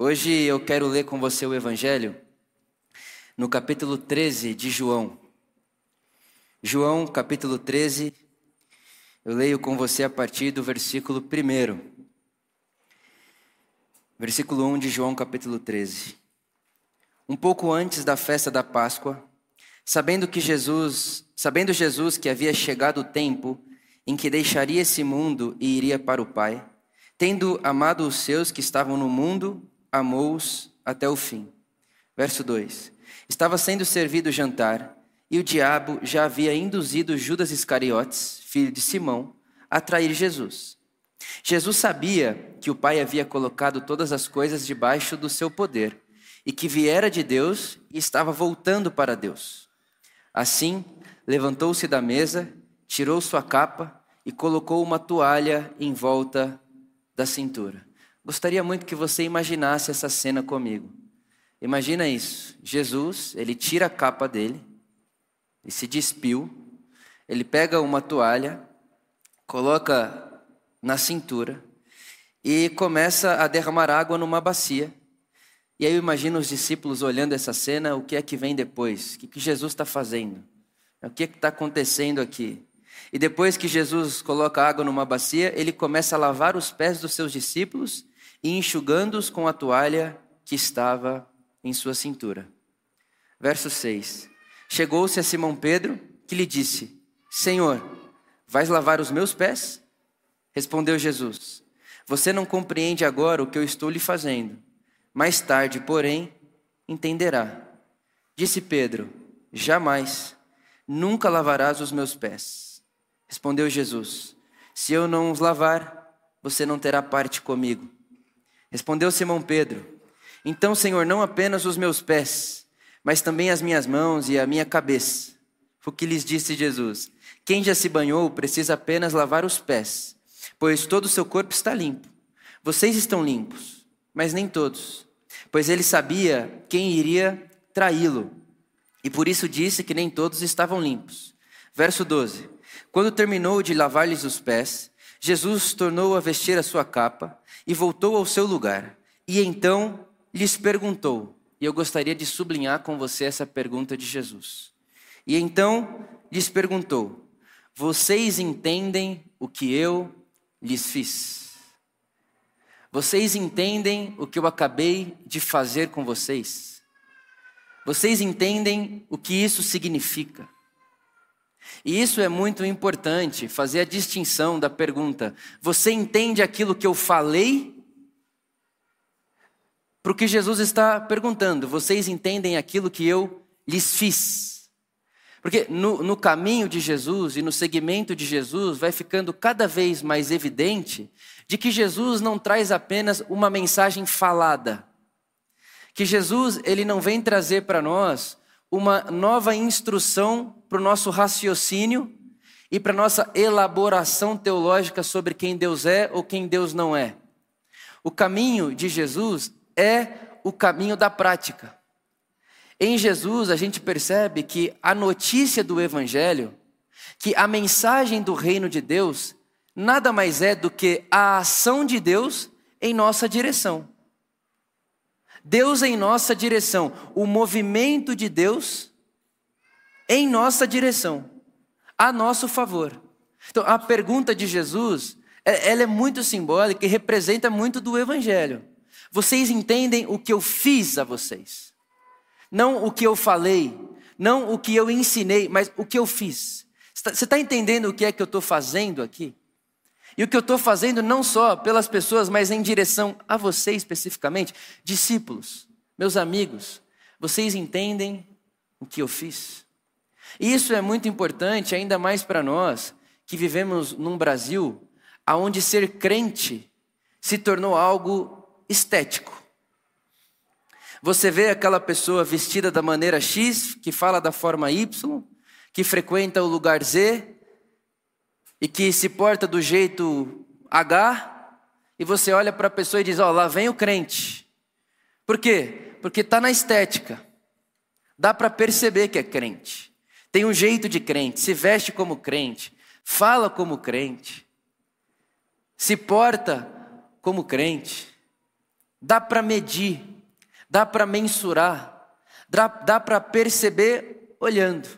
Hoje eu quero ler com você o Evangelho no capítulo 13 de João. João, capítulo 13, eu leio com você a partir do versículo 1. Versículo 1 de João, capítulo 13. Um pouco antes da festa da Páscoa, sabendo que Jesus, sabendo Jesus que havia chegado o tempo em que deixaria esse mundo e iria para o Pai, tendo amado os seus que estavam no mundo, amou-os até o fim. Verso 2: Estava sendo servido o jantar, e o diabo já havia induzido Judas Iscariotes, filho de Simão, a trair Jesus. Jesus sabia que o Pai havia colocado todas as coisas debaixo do seu poder e que viera de Deus e estava voltando para Deus. Assim, levantou-se da mesa, tirou sua capa e colocou uma toalha em volta da cintura. Gostaria muito que você imaginasse essa cena comigo. Imagina isso. Jesus, ele tira a capa dele, e se despiu, ele pega uma toalha, coloca na cintura e começa a derramar água numa bacia. E aí eu imagino os discípulos olhando essa cena, o que é que vem depois? O que, que Jesus está fazendo? O que é está acontecendo aqui? E depois que Jesus coloca água numa bacia, ele começa a lavar os pés dos seus discípulos e enxugando-os com a toalha que estava em sua cintura. Verso 6: Chegou-se a Simão Pedro, que lhe disse: Senhor, vais lavar os meus pés? Respondeu Jesus: Você não compreende agora o que eu estou lhe fazendo. Mais tarde, porém, entenderá. Disse Pedro: Jamais, nunca lavarás os meus pés. Respondeu Jesus: Se eu não os lavar, você não terá parte comigo. Respondeu Simão Pedro: Então, Senhor, não apenas os meus pés, mas também as minhas mãos e a minha cabeça. Foi o que lhes disse Jesus: Quem já se banhou precisa apenas lavar os pés, pois todo o seu corpo está limpo. Vocês estão limpos, mas nem todos, pois ele sabia quem iria traí-lo, e por isso disse que nem todos estavam limpos. Verso 12: Quando terminou de lavar-lhes os pés, Jesus tornou a vestir a sua capa e voltou ao seu lugar. E então lhes perguntou, e eu gostaria de sublinhar com você essa pergunta de Jesus. E então lhes perguntou: Vocês entendem o que eu lhes fiz? Vocês entendem o que eu acabei de fazer com vocês? Vocês entendem o que isso significa? E isso é muito importante, fazer a distinção da pergunta: você entende aquilo que eu falei? Para o que Jesus está perguntando, vocês entendem aquilo que eu lhes fiz? Porque no, no caminho de Jesus e no segmento de Jesus vai ficando cada vez mais evidente de que Jesus não traz apenas uma mensagem falada, que Jesus ele não vem trazer para nós uma nova instrução para o nosso raciocínio e para nossa elaboração teológica sobre quem Deus é ou quem Deus não é. O caminho de Jesus é o caminho da prática. Em Jesus, a gente percebe que a notícia do Evangelho, que a mensagem do reino de Deus, nada mais é do que a ação de Deus em nossa direção. Deus em nossa direção, o movimento de Deus em nossa direção, a nosso favor. Então, a pergunta de Jesus, é, ela é muito simbólica e representa muito do Evangelho. Vocês entendem o que eu fiz a vocês? Não o que eu falei, não o que eu ensinei, mas o que eu fiz. Você está entendendo o que é que eu estou fazendo aqui? E o que eu estou fazendo não só pelas pessoas, mas em direção a você especificamente, discípulos, meus amigos, vocês entendem o que eu fiz? E isso é muito importante, ainda mais para nós que vivemos num Brasil onde ser crente se tornou algo estético. Você vê aquela pessoa vestida da maneira X, que fala da forma Y, que frequenta o lugar Z, e que se porta do jeito H, e você olha para a pessoa e diz: Ó, oh, lá vem o crente. Por quê? Porque está na estética. Dá para perceber que é crente. Tem um jeito de crente, se veste como crente, fala como crente, se porta como crente. dá para medir, dá para mensurar, dá, dá para perceber olhando.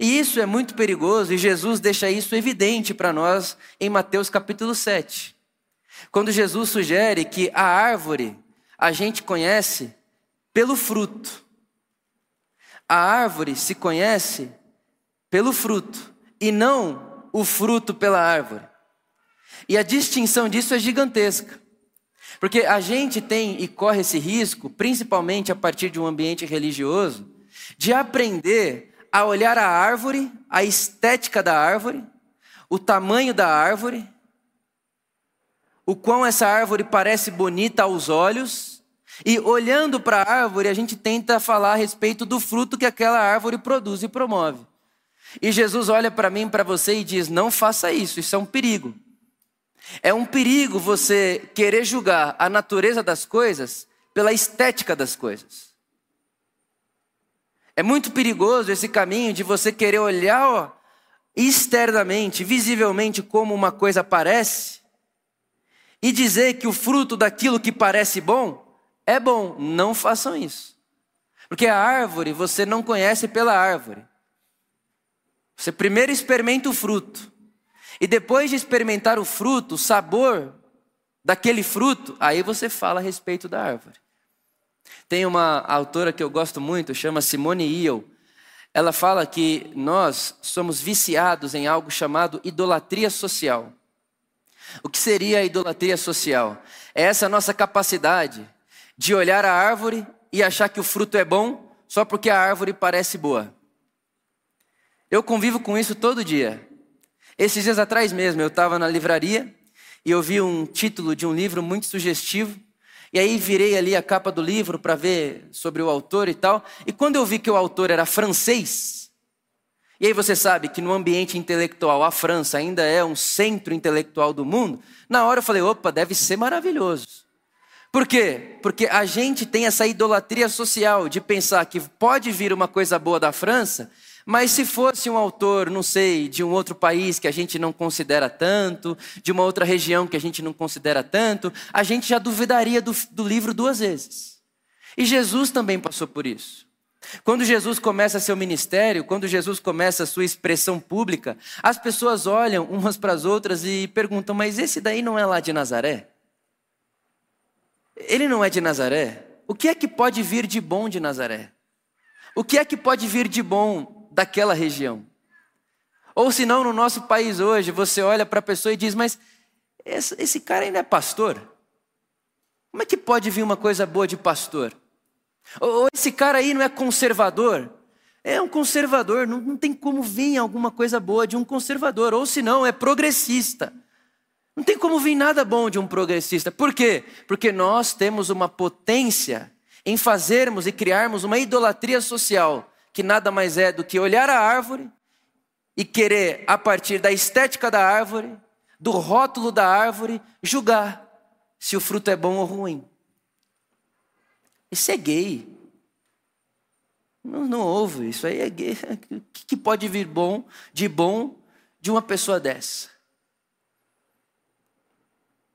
E isso é muito perigoso e Jesus deixa isso evidente para nós em Mateus capítulo 7. Quando Jesus sugere que a árvore a gente conhece pelo fruto. A árvore se conhece pelo fruto e não o fruto pela árvore. E a distinção disso é gigantesca. Porque a gente tem e corre esse risco, principalmente a partir de um ambiente religioso, de aprender a olhar a árvore, a estética da árvore, o tamanho da árvore, o quão essa árvore parece bonita aos olhos, e olhando para a árvore, a gente tenta falar a respeito do fruto que aquela árvore produz e promove. E Jesus olha para mim, para você e diz: Não faça isso, isso é um perigo. É um perigo você querer julgar a natureza das coisas pela estética das coisas. É muito perigoso esse caminho de você querer olhar externamente, visivelmente, como uma coisa parece, e dizer que o fruto daquilo que parece bom é bom. Não façam isso. Porque a árvore você não conhece pela árvore. Você primeiro experimenta o fruto. E depois de experimentar o fruto, o sabor daquele fruto, aí você fala a respeito da árvore. Tem uma autora que eu gosto muito, chama Simone Weil. Ela fala que nós somos viciados em algo chamado idolatria social. O que seria a idolatria social? É essa nossa capacidade de olhar a árvore e achar que o fruto é bom só porque a árvore parece boa. Eu convivo com isso todo dia. Esses dias atrás mesmo, eu estava na livraria e eu vi um título de um livro muito sugestivo. E aí virei ali a capa do livro para ver sobre o autor e tal. E quando eu vi que o autor era francês, e aí você sabe que no ambiente intelectual a França ainda é um centro intelectual do mundo, na hora eu falei, opa, deve ser maravilhoso. Por quê? Porque a gente tem essa idolatria social de pensar que pode vir uma coisa boa da França mas se fosse um autor, não sei, de um outro país que a gente não considera tanto, de uma outra região que a gente não considera tanto, a gente já duvidaria do, do livro duas vezes. E Jesus também passou por isso. Quando Jesus começa seu ministério, quando Jesus começa sua expressão pública, as pessoas olham umas para as outras e perguntam: Mas esse daí não é lá de Nazaré? Ele não é de Nazaré? O que é que pode vir de bom de Nazaré? O que é que pode vir de bom daquela região. Ou se não, no nosso país hoje, você olha para a pessoa e diz: Mas esse, cara ainda é pastor? Como é que pode vir uma coisa boa de pastor? Ou, ou esse cara aí não é conservador? É um conservador, não, não tem como vir alguma coisa boa de um conservador. Ou se não, é progressista. Não tem como vir nada bom de um progressista. Por quê? Porque nós temos uma potência em fazermos e criarmos uma idolatria social que nada mais é do que olhar a árvore e querer, a partir da estética da árvore, do rótulo da árvore, julgar se o fruto é bom ou ruim. Isso é gay. Não, não ouve, isso aí é gay. O que pode vir bom, de bom, de uma pessoa dessa?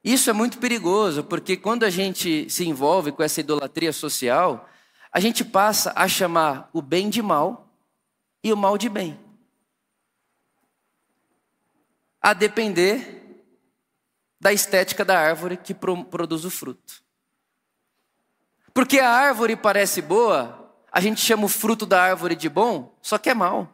Isso é muito perigoso, porque quando a gente se envolve com essa idolatria social, a gente passa a chamar o bem de mal e o mal de bem. A depender da estética da árvore que produz o fruto. Porque a árvore parece boa, a gente chama o fruto da árvore de bom, só que é mal.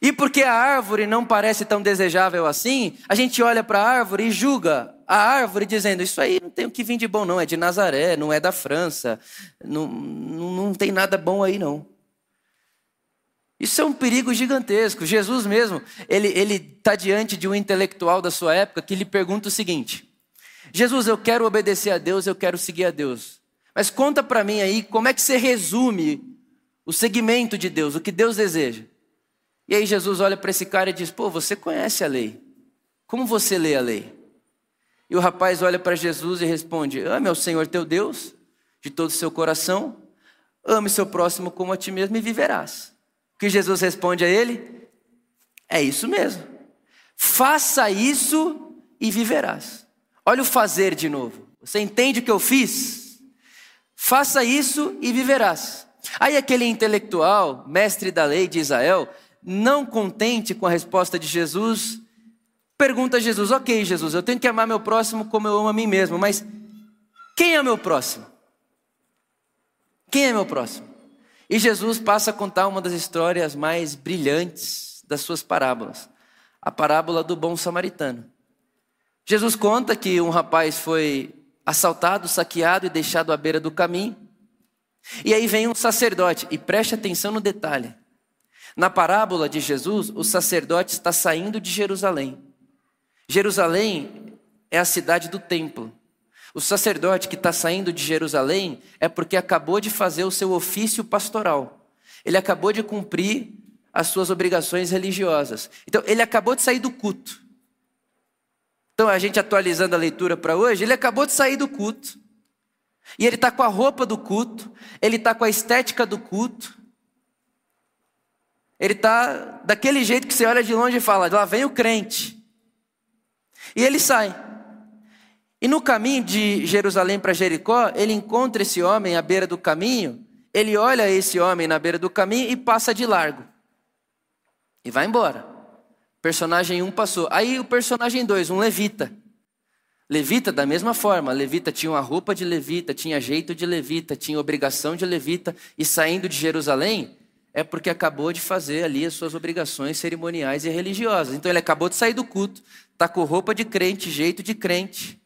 E porque a árvore não parece tão desejável assim, a gente olha para a árvore e julga a árvore dizendo: Isso aí não tem o que vir de bom, não, é de Nazaré, não é da França, não, não, não tem nada bom aí, não. Isso é um perigo gigantesco. Jesus mesmo, ele está diante de um intelectual da sua época que lhe pergunta o seguinte: Jesus, eu quero obedecer a Deus, eu quero seguir a Deus. Mas conta para mim aí como é que você resume o segmento de Deus, o que Deus deseja. E aí Jesus olha para esse cara e diz: Pô, você conhece a lei. Como você lê a lei? E o rapaz olha para Jesus e responde: Ame ao Senhor teu Deus de todo o seu coração, ame seu próximo como a ti mesmo e viverás. O que Jesus responde a ele? É isso mesmo. Faça isso e viverás. Olha o fazer de novo. Você entende o que eu fiz? Faça isso e viverás. Aí aquele intelectual, mestre da lei de Israel, não contente com a resposta de Jesus, pergunta a Jesus: Ok, Jesus, eu tenho que amar meu próximo como eu amo a mim mesmo, mas quem é meu próximo? Quem é meu próximo? E Jesus passa a contar uma das histórias mais brilhantes das suas parábolas, a parábola do bom samaritano. Jesus conta que um rapaz foi assaltado, saqueado e deixado à beira do caminho. E aí vem um sacerdote, e preste atenção no detalhe. Na parábola de Jesus, o sacerdote está saindo de Jerusalém. Jerusalém é a cidade do templo. O sacerdote que está saindo de Jerusalém é porque acabou de fazer o seu ofício pastoral. Ele acabou de cumprir as suas obrigações religiosas. Então, ele acabou de sair do culto. Então, a gente atualizando a leitura para hoje, ele acabou de sair do culto. E ele está com a roupa do culto, ele está com a estética do culto. Ele está daquele jeito que você olha de longe e fala: lá vem o crente. E ele sai. E no caminho de Jerusalém para Jericó, ele encontra esse homem à beira do caminho, ele olha esse homem na beira do caminho e passa de largo. E vai embora. Personagem 1 um passou. Aí o personagem 2, um levita. Levita da mesma forma, levita tinha uma roupa de levita, tinha jeito de levita, tinha obrigação de levita, e saindo de Jerusalém é porque acabou de fazer ali as suas obrigações cerimoniais e religiosas. Então ele acabou de sair do culto, está com roupa de crente, jeito de crente,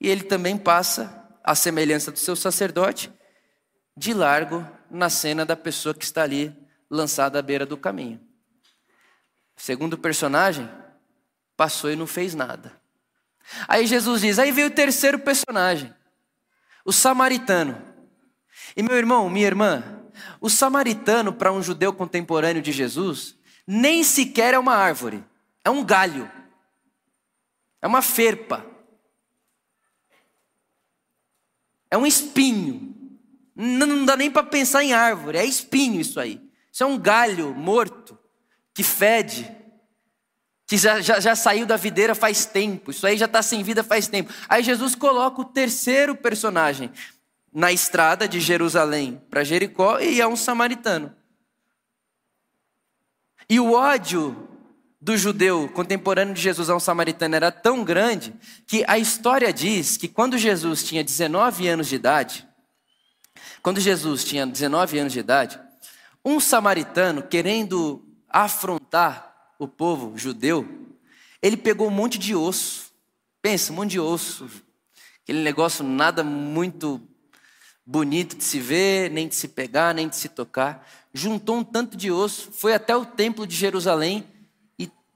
e ele também passa, à semelhança do seu sacerdote, de largo na cena da pessoa que está ali lançada à beira do caminho. Segundo personagem, passou e não fez nada. Aí Jesus diz: aí veio o terceiro personagem, o samaritano. E meu irmão, minha irmã, o samaritano para um judeu contemporâneo de Jesus, nem sequer é uma árvore, é um galho, é uma ferpa. É um espinho. Não dá nem para pensar em árvore, é espinho isso aí. Isso é um galho morto, que fede, que já, já, já saiu da videira faz tempo. Isso aí já está sem vida faz tempo. Aí Jesus coloca o terceiro personagem na estrada de Jerusalém para Jericó e é um samaritano. E o ódio do judeu contemporâneo de Jesus a um samaritano era tão grande que a história diz que quando Jesus tinha 19 anos de idade, quando Jesus tinha 19 anos de idade, um samaritano querendo afrontar o povo judeu, ele pegou um monte de osso. Pensa, um monte de osso. Aquele negócio nada muito bonito de se ver, nem de se pegar, nem de se tocar. Juntou um tanto de osso, foi até o templo de Jerusalém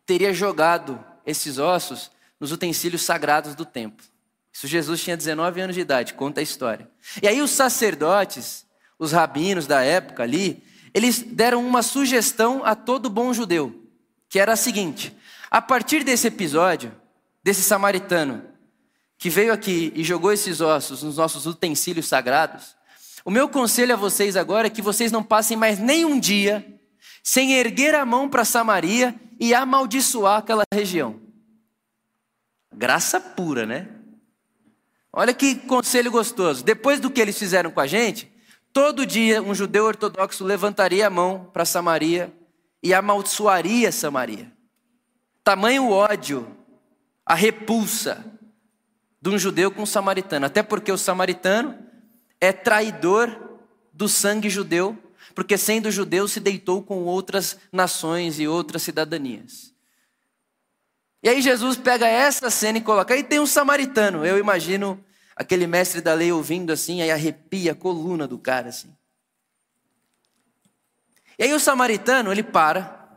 teria jogado esses ossos nos utensílios sagrados do templo. Isso Jesus tinha 19 anos de idade, conta a história. E aí os sacerdotes, os rabinos da época ali, eles deram uma sugestão a todo bom judeu, que era a seguinte: a partir desse episódio, desse samaritano que veio aqui e jogou esses ossos nos nossos utensílios sagrados, o meu conselho a vocês agora é que vocês não passem mais nem um dia sem erguer a mão para Samaria e amaldiçoar aquela região. Graça pura, né? Olha que conselho gostoso. Depois do que eles fizeram com a gente, todo dia um judeu ortodoxo levantaria a mão para Samaria e amaldiçoaria Samaria. Tamanho ódio, a repulsa de um judeu com um samaritano. Até porque o samaritano é traidor do sangue judeu porque sendo judeu se deitou com outras nações e outras cidadanias. E aí Jesus pega essa cena e coloca, aí tem um samaritano, eu imagino aquele mestre da lei ouvindo assim, aí arrepia a coluna do cara assim. E aí o samaritano, ele para.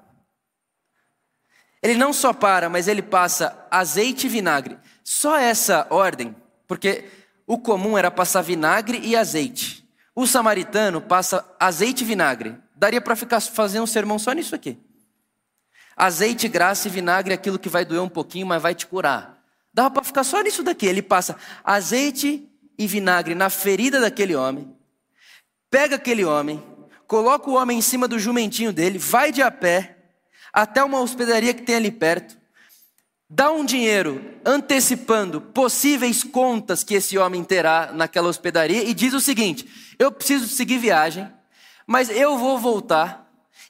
Ele não só para, mas ele passa azeite e vinagre. Só essa ordem, porque o comum era passar vinagre e azeite. O samaritano passa azeite e vinagre. Daria para ficar fazendo um sermão só nisso aqui. Azeite, graça e vinagre é aquilo que vai doer um pouquinho, mas vai te curar. Dava para ficar só nisso daqui. Ele passa azeite e vinagre na ferida daquele homem, pega aquele homem, coloca o homem em cima do jumentinho dele, vai de a pé até uma hospedaria que tem ali perto, dá um dinheiro antecipando possíveis contas que esse homem terá naquela hospedaria e diz o seguinte: eu preciso seguir viagem, mas eu vou voltar.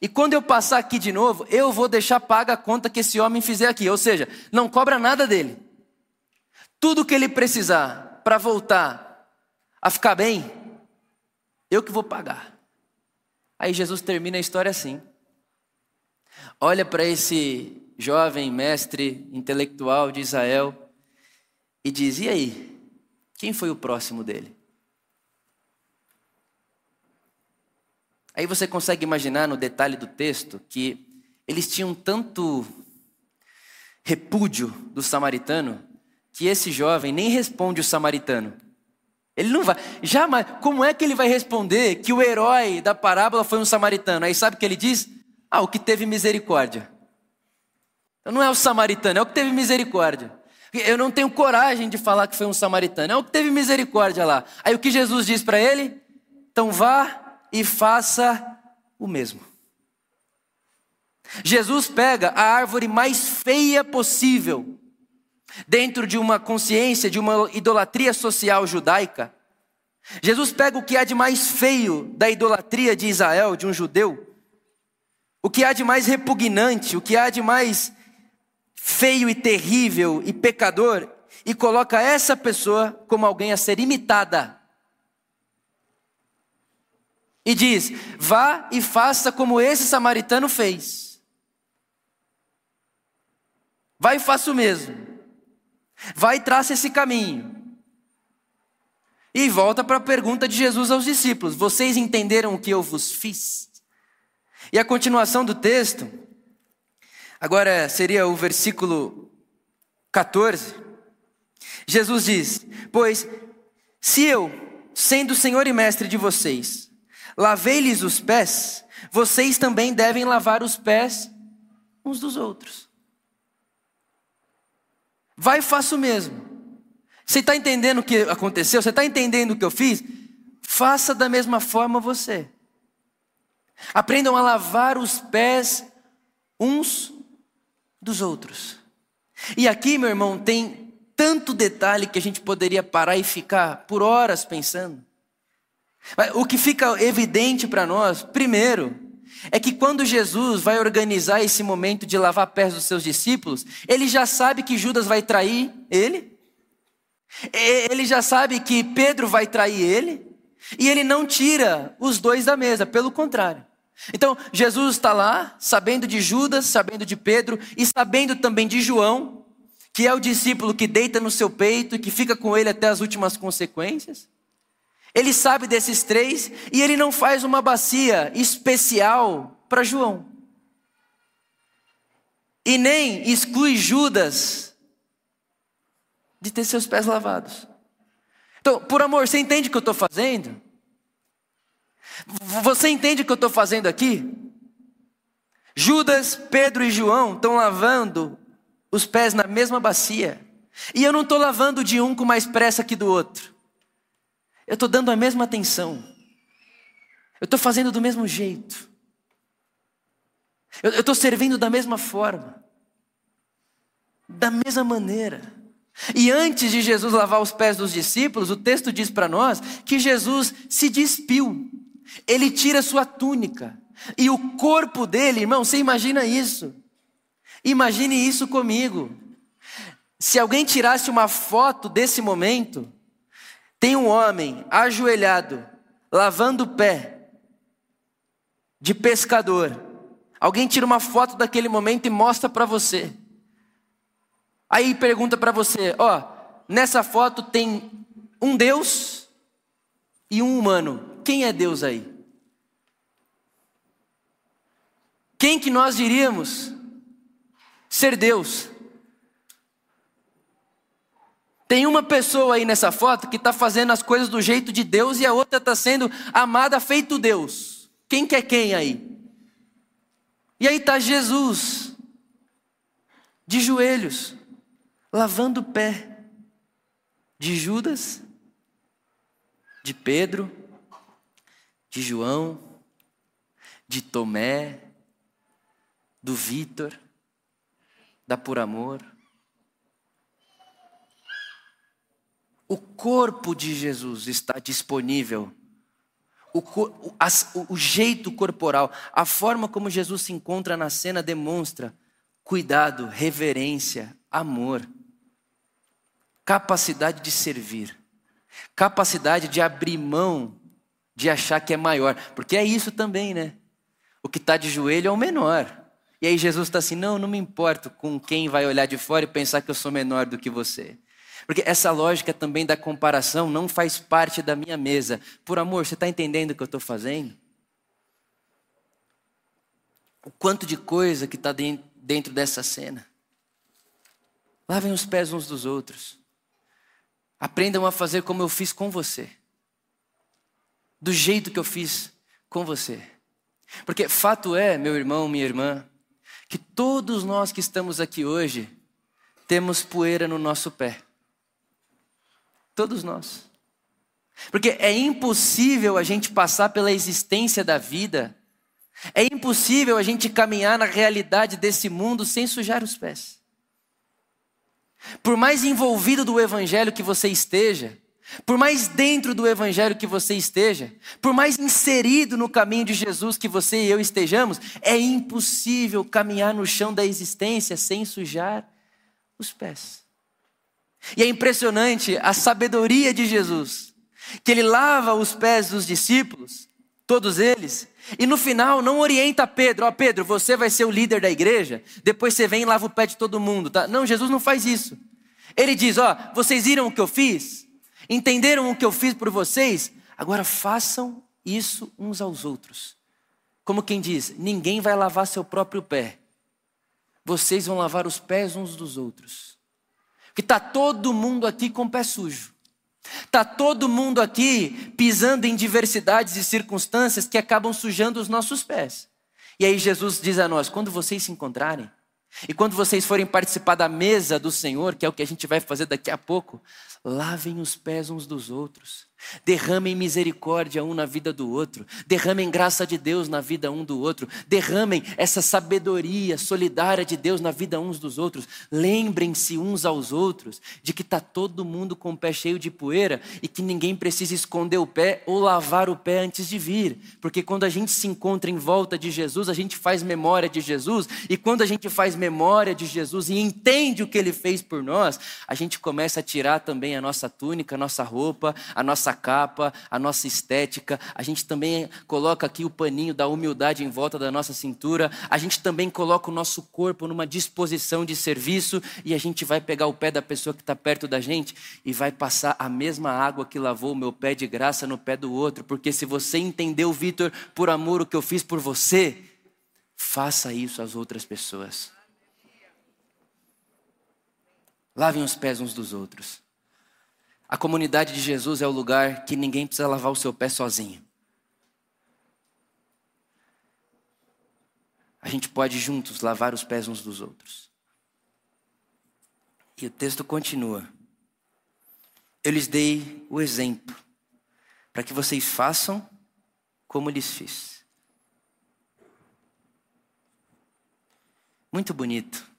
E quando eu passar aqui de novo, eu vou deixar paga a conta que esse homem fizer aqui. Ou seja, não cobra nada dele. Tudo que ele precisar para voltar a ficar bem, eu que vou pagar. Aí Jesus termina a história assim. Olha para esse jovem mestre intelectual de Israel, e diz: E aí? Quem foi o próximo dele? Aí você consegue imaginar no detalhe do texto que eles tinham tanto repúdio do samaritano que esse jovem nem responde o samaritano. Ele não vai, jamais, como é que ele vai responder que o herói da parábola foi um samaritano? Aí sabe o que ele diz? Ah, o que teve misericórdia. Então não é o samaritano, é o que teve misericórdia. Eu não tenho coragem de falar que foi um samaritano, é o que teve misericórdia lá. Aí o que Jesus diz para ele? Então vá e faça o mesmo. Jesus pega a árvore mais feia possível, dentro de uma consciência, de uma idolatria social judaica. Jesus pega o que há de mais feio da idolatria de Israel, de um judeu, o que há de mais repugnante, o que há de mais feio e terrível e pecador e coloca essa pessoa como alguém a ser imitada. E diz: vá e faça como esse samaritano fez. Vai e faça o mesmo. Vai e traça esse caminho. E volta para a pergunta de Jesus aos discípulos: Vocês entenderam o que eu vos fiz? E a continuação do texto Agora seria o versículo 14. Jesus diz: Pois se eu, sendo Senhor e Mestre de vocês, lavei-lhes os pés, vocês também devem lavar os pés uns dos outros. Vai e faça o mesmo. Você está entendendo o que aconteceu? Você está entendendo o que eu fiz? Faça da mesma forma você. Aprendam a lavar os pés uns dos outros. E aqui, meu irmão, tem tanto detalhe que a gente poderia parar e ficar por horas pensando. O que fica evidente para nós, primeiro, é que quando Jesus vai organizar esse momento de lavar pés dos seus discípulos, ele já sabe que Judas vai trair ele, ele já sabe que Pedro vai trair ele, e ele não tira os dois da mesa, pelo contrário. Então, Jesus está lá, sabendo de Judas, sabendo de Pedro e sabendo também de João, que é o discípulo que deita no seu peito e que fica com ele até as últimas consequências. Ele sabe desses três e ele não faz uma bacia especial para João. E nem exclui Judas de ter seus pés lavados. Então, por amor, você entende o que eu estou fazendo? Você entende o que eu estou fazendo aqui? Judas, Pedro e João estão lavando os pés na mesma bacia. E eu não estou lavando de um com mais pressa que do outro. Eu estou dando a mesma atenção. Eu estou fazendo do mesmo jeito. Eu estou servindo da mesma forma. Da mesma maneira. E antes de Jesus lavar os pés dos discípulos, o texto diz para nós que Jesus se despiu. Ele tira sua túnica. E o corpo dele, irmão, você imagina isso? Imagine isso comigo. Se alguém tirasse uma foto desse momento, tem um homem ajoelhado, lavando o pé, de pescador. Alguém tira uma foto daquele momento e mostra para você. Aí pergunta para você: ó, nessa foto tem um Deus e um humano. Quem é Deus aí? Quem que nós diríamos ser Deus? Tem uma pessoa aí nessa foto que está fazendo as coisas do jeito de Deus e a outra está sendo amada feito Deus. Quem que é quem aí? E aí está Jesus, de joelhos, lavando o pé de Judas, de Pedro de João, de Tomé, do Vitor, da Por Amor. O corpo de Jesus está disponível. O, o, as, o, o jeito corporal, a forma como Jesus se encontra na cena demonstra cuidado, reverência, amor, capacidade de servir, capacidade de abrir mão de achar que é maior, porque é isso também, né? O que está de joelho é o menor. E aí Jesus está assim: não, não me importo com quem vai olhar de fora e pensar que eu sou menor do que você. Porque essa lógica também da comparação não faz parte da minha mesa. Por amor, você está entendendo o que eu estou fazendo? O quanto de coisa que está dentro dessa cena. Lavem os pés uns dos outros. Aprendam a fazer como eu fiz com você. Do jeito que eu fiz com você. Porque fato é, meu irmão, minha irmã, que todos nós que estamos aqui hoje temos poeira no nosso pé. Todos nós. Porque é impossível a gente passar pela existência da vida, é impossível a gente caminhar na realidade desse mundo sem sujar os pés. Por mais envolvido do evangelho que você esteja, por mais dentro do Evangelho que você esteja, por mais inserido no caminho de Jesus que você e eu estejamos, é impossível caminhar no chão da existência sem sujar os pés. E é impressionante a sabedoria de Jesus, que ele lava os pés dos discípulos, todos eles, e no final não orienta Pedro, ó oh, Pedro, você vai ser o líder da igreja, depois você vem e lava o pé de todo mundo, tá? Não, Jesus não faz isso. Ele diz, ó, oh, vocês viram o que eu fiz? Entenderam o que eu fiz por vocês? Agora façam isso uns aos outros. Como quem diz: ninguém vai lavar seu próprio pé. Vocês vão lavar os pés uns dos outros. Porque está todo mundo aqui com o pé sujo. Está todo mundo aqui pisando em diversidades e circunstâncias que acabam sujando os nossos pés. E aí Jesus diz a nós: quando vocês se encontrarem, e quando vocês forem participar da mesa do Senhor, que é o que a gente vai fazer daqui a pouco, lavem os pés uns dos outros. Derramem misericórdia um na vida do outro. Derramem graça de Deus na vida um do outro. Derramem essa sabedoria solidária de Deus na vida uns dos outros. Lembrem-se uns aos outros de que está todo mundo com o pé cheio de poeira e que ninguém precisa esconder o pé ou lavar o pé antes de vir. Porque quando a gente se encontra em volta de Jesus, a gente faz memória de Jesus. E quando a gente faz memória de Jesus e entende o que ele fez por nós, a gente começa a tirar também a nossa túnica, a nossa roupa, a nossa nossa capa, a nossa estética, a gente também coloca aqui o paninho da humildade em volta da nossa cintura, a gente também coloca o nosso corpo numa disposição de serviço e a gente vai pegar o pé da pessoa que está perto da gente e vai passar a mesma água que lavou o meu pé de graça no pé do outro, porque se você entendeu, Vitor, por amor o que eu fiz por você, faça isso às outras pessoas. Lavem os pés uns dos outros. A comunidade de Jesus é o lugar que ninguém precisa lavar o seu pé sozinho. A gente pode juntos lavar os pés uns dos outros. E o texto continua. Eu lhes dei o exemplo para que vocês façam como lhes fiz. Muito bonito.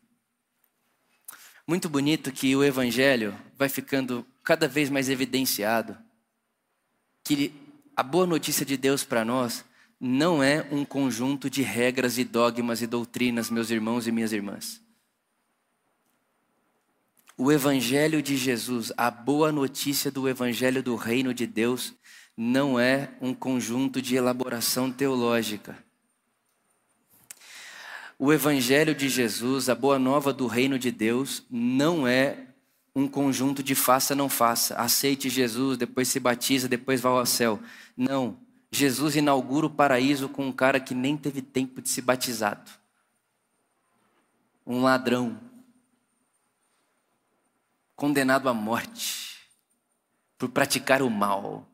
Muito bonito que o evangelho vai ficando cada vez mais evidenciado que a boa notícia de Deus para nós não é um conjunto de regras e dogmas e doutrinas, meus irmãos e minhas irmãs. O Evangelho de Jesus, a boa notícia do Evangelho do Reino de Deus, não é um conjunto de elaboração teológica. O Evangelho de Jesus, a boa nova do Reino de Deus, não é um conjunto de faça, não faça. Aceite Jesus, depois se batiza, depois vá ao céu. Não. Jesus inaugura o paraíso com um cara que nem teve tempo de se batizado. Um ladrão. Condenado à morte por praticar o mal.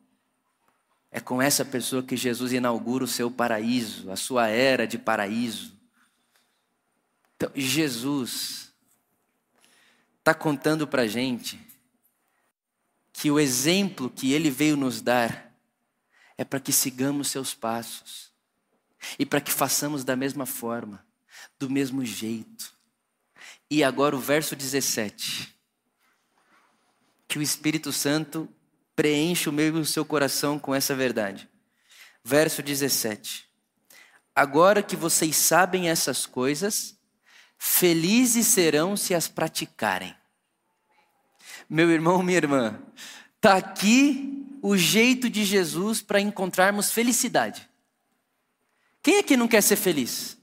É com essa pessoa que Jesus inaugura o seu paraíso, a sua era de paraíso. Então, Jesus está contando para a gente que o exemplo que ele veio nos dar é para que sigamos seus passos e para que façamos da mesma forma, do mesmo jeito. E agora o verso 17. que o Espírito Santo preencha o meu e o seu coração com essa verdade. Verso 17. Agora que vocês sabem essas coisas, felizes serão se as praticarem. Meu irmão, minha irmã, está aqui o jeito de Jesus para encontrarmos felicidade. Quem aqui não quer ser feliz?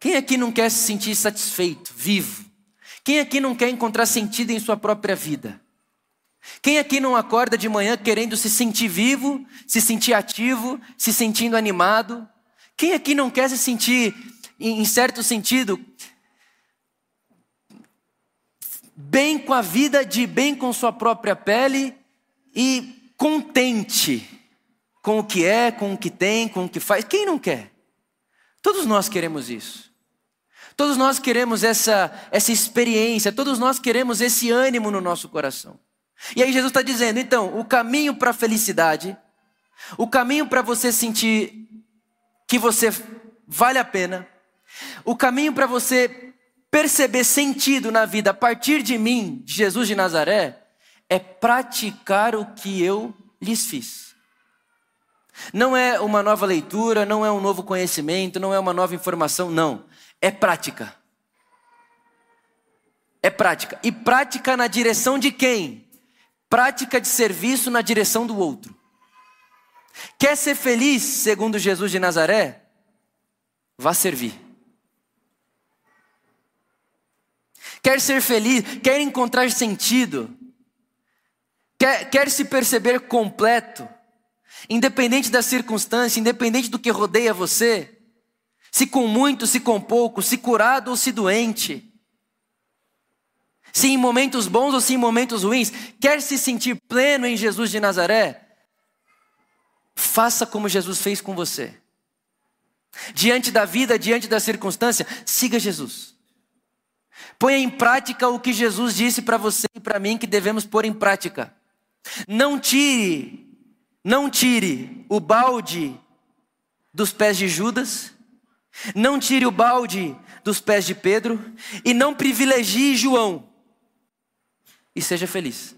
Quem aqui não quer se sentir satisfeito, vivo? Quem aqui não quer encontrar sentido em sua própria vida? Quem aqui não acorda de manhã querendo se sentir vivo, se sentir ativo, se sentindo animado? Quem aqui não quer se sentir, em certo sentido, bem com a vida, de bem com sua própria pele e contente com o que é, com o que tem, com o que faz? Quem não quer? Todos nós queremos isso. Todos nós queremos essa, essa experiência, todos nós queremos esse ânimo no nosso coração. E aí Jesus está dizendo, então, o caminho para a felicidade, o caminho para você sentir que você vale a pena, o caminho para você perceber sentido na vida a partir de mim, de Jesus de Nazaré, é praticar o que eu lhes fiz. Não é uma nova leitura, não é um novo conhecimento, não é uma nova informação, não é prática. É prática. E prática na direção de quem? Prática de serviço na direção do outro. Quer ser feliz, segundo Jesus de Nazaré? Vá servir. Quer ser feliz, quer encontrar sentido, quer, quer se perceber completo, independente da circunstância, independente do que rodeia você, se com muito, se com pouco, se curado ou se doente. Se em momentos bons ou se em momentos ruins, quer se sentir pleno em Jesus de Nazaré, faça como Jesus fez com você. Diante da vida, diante da circunstância, siga Jesus. Ponha em prática o que Jesus disse para você e para mim que devemos pôr em prática. Não tire, não tire o balde dos pés de Judas não tire o balde dos pés de Pedro e não privilegie João. E seja feliz.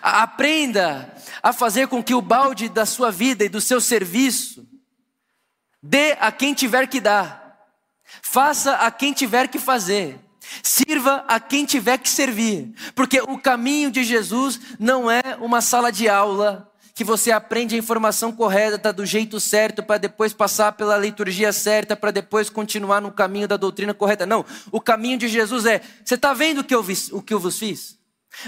Aprenda a fazer com que o balde da sua vida e do seu serviço dê a quem tiver que dar. Faça a quem tiver que fazer. Sirva a quem tiver que servir. Porque o caminho de Jesus não é uma sala de aula que você aprende a informação correta tá do jeito certo para depois passar pela liturgia certa para depois continuar no caminho da doutrina correta. Não, o caminho de Jesus é: você está vendo o que, eu vi, o que eu vos fiz?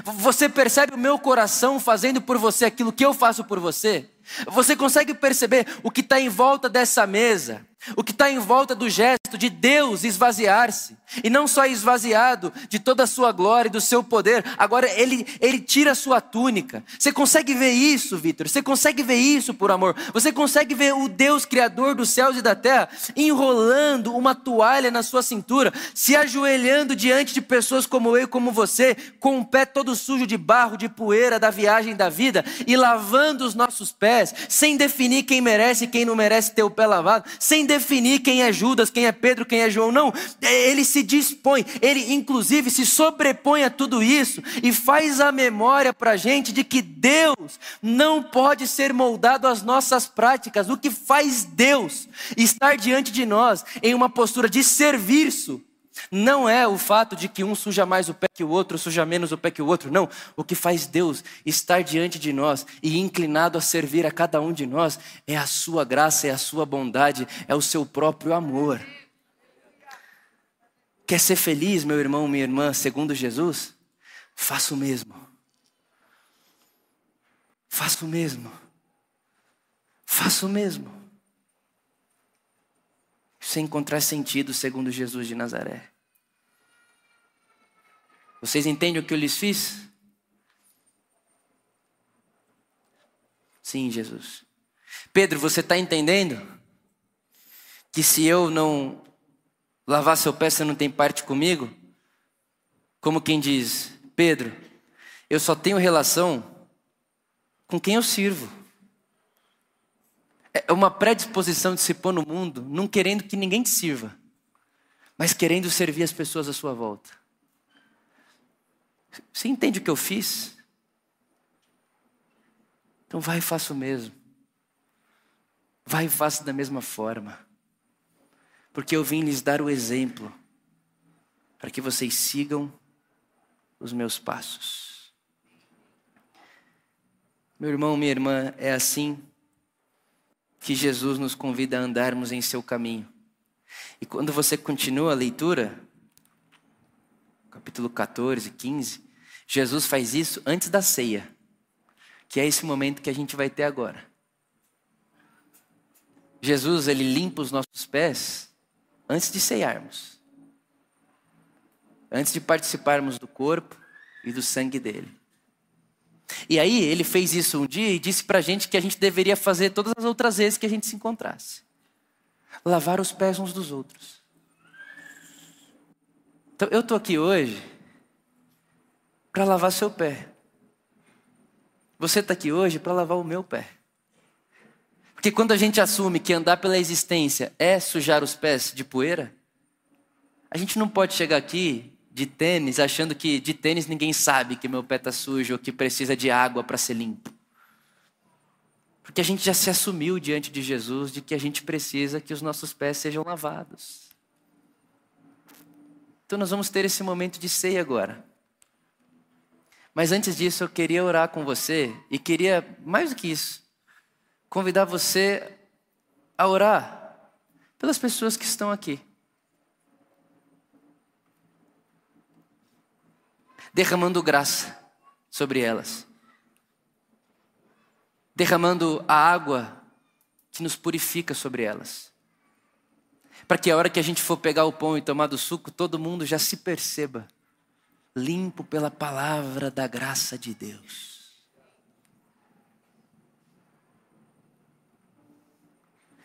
Você percebe o meu coração fazendo por você aquilo que eu faço por você? Você consegue perceber o que está em volta dessa mesa? O que está em volta do gesto de Deus esvaziar-se, e não só esvaziado de toda a sua glória e do seu poder, agora ele, ele tira a sua túnica. Você consegue ver isso, Vitor? Você consegue ver isso por amor? Você consegue ver o Deus Criador dos céus e da terra enrolando uma toalha na sua cintura, se ajoelhando diante de pessoas como eu e como você, com o pé todo sujo de barro, de poeira da viagem da vida, e lavando os nossos pés, sem definir quem merece e quem não merece ter o pé lavado, sem definir quem é Judas, quem é Pedro, quem é João, não. Ele se dispõe, ele inclusive se sobrepõe a tudo isso e faz a memória para a gente de que Deus não pode ser moldado às nossas práticas. O que faz Deus estar diante de nós em uma postura de serviço não é o fato de que um suja mais o pé que o outro, suja menos o pé que o outro, não. O que faz Deus estar diante de nós e inclinado a servir a cada um de nós é a sua graça, é a sua bondade, é o seu próprio amor. Quer ser feliz, meu irmão, minha irmã, segundo Jesus? Faça o mesmo. Faça o mesmo. Faça o mesmo sem encontrar sentido segundo Jesus de Nazaré. Vocês entendem o que eu lhes fiz? Sim, Jesus. Pedro, você está entendendo? Que se eu não lavar seu pé, você não tem parte comigo? Como quem diz, Pedro, eu só tenho relação com quem eu sirvo. É uma predisposição de se pôr no mundo, não querendo que ninguém te sirva, mas querendo servir as pessoas à sua volta. Você entende o que eu fiz? Então vai e faça o mesmo. Vai e faça da mesma forma. Porque eu vim lhes dar o exemplo para que vocês sigam os meus passos. Meu irmão, minha irmã, é assim que Jesus nos convida a andarmos em seu caminho. E quando você continua a leitura, capítulo 14, 15, Jesus faz isso antes da ceia, que é esse momento que a gente vai ter agora. Jesus, ele limpa os nossos pés antes de ceiarmos. Antes de participarmos do corpo e do sangue dele. E aí ele fez isso um dia e disse para a gente que a gente deveria fazer todas as outras vezes que a gente se encontrasse. Lavar os pés uns dos outros. Então eu estou aqui hoje para lavar seu pé. Você está aqui hoje para lavar o meu pé. Porque quando a gente assume que andar pela existência é sujar os pés de poeira, a gente não pode chegar aqui de tênis achando que de tênis ninguém sabe que meu pé está sujo ou que precisa de água para ser limpo. Porque a gente já se assumiu diante de Jesus de que a gente precisa que os nossos pés sejam lavados. Então nós vamos ter esse momento de ceia agora. Mas antes disso, eu queria orar com você e queria, mais do que isso, convidar você a orar pelas pessoas que estão aqui. Derramando graça sobre elas. Derramando a água que nos purifica sobre elas. Para que a hora que a gente for pegar o pão e tomar do suco, todo mundo já se perceba limpo pela palavra da graça de Deus.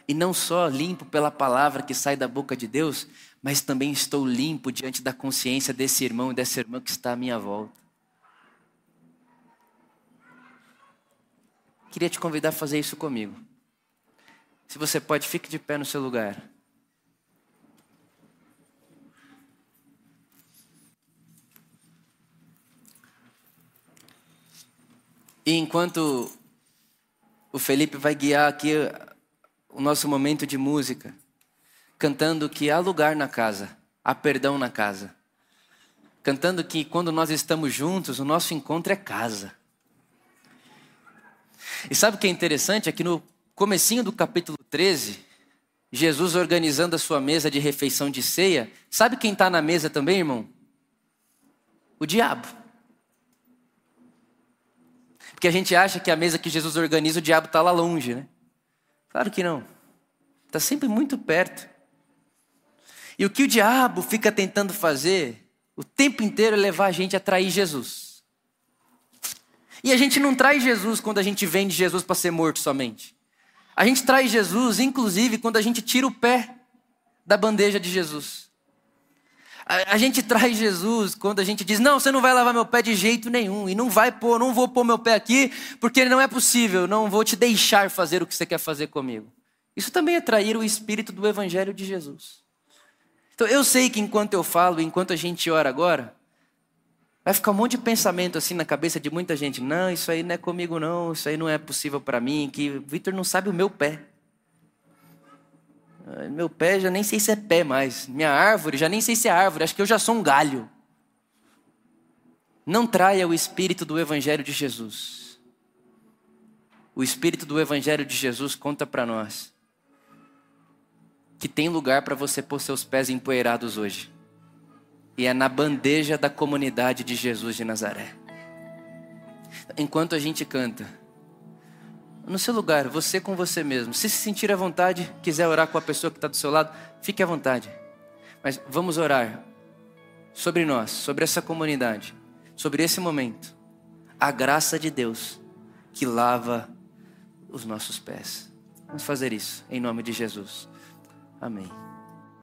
E não só limpo pela palavra que sai da boca de Deus, mas também estou limpo diante da consciência desse irmão e dessa irmã que está à minha volta. Queria te convidar a fazer isso comigo. Se você pode, fique de pé no seu lugar. E enquanto o Felipe vai guiar aqui o nosso momento de música, cantando que há lugar na casa, há perdão na casa. Cantando que quando nós estamos juntos, o nosso encontro é casa. E sabe o que é interessante? É que no comecinho do capítulo 13, Jesus organizando a sua mesa de refeição de ceia, sabe quem está na mesa também, irmão? O diabo. Porque a gente acha que a mesa que Jesus organiza, o diabo está lá longe, né? Claro que não. Está sempre muito perto. E o que o diabo fica tentando fazer o tempo inteiro é levar a gente a trair Jesus. E a gente não trai Jesus quando a gente vende Jesus para ser morto somente. A gente trai Jesus, inclusive, quando a gente tira o pé da bandeja de Jesus. A, gente traz Jesus quando a gente diz: Não, você não vai lavar meu pé de jeito nenhum, e não vai pôr, não vou pôr meu pé aqui, porque não é possível, não vou te deixar fazer o que você quer fazer comigo. Isso também é trair o espírito do Evangelho de Jesus. Então eu sei que enquanto eu falo, enquanto a gente ora agora, vai ficar um monte de pensamento assim na cabeça de muita gente: Não, isso aí não é comigo, não, isso aí não é possível para mim, que Vitor não sabe o meu pé. Meu pé já nem sei se é pé mais. Minha árvore já nem sei se é árvore. Acho que eu já sou um galho. Não traia o espírito do Evangelho de Jesus. O espírito do Evangelho de Jesus conta para nós que tem lugar para você pôr seus pés empoeirados hoje. E é na bandeja da comunidade de Jesus de Nazaré. Enquanto a gente canta, no seu lugar, você com você mesmo. Se se sentir à vontade, quiser orar com a pessoa que está do seu lado, fique à vontade. Mas vamos orar sobre nós, sobre essa comunidade, sobre esse momento. A graça de Deus que lava os nossos pés. Vamos fazer isso em nome de Jesus. Amém.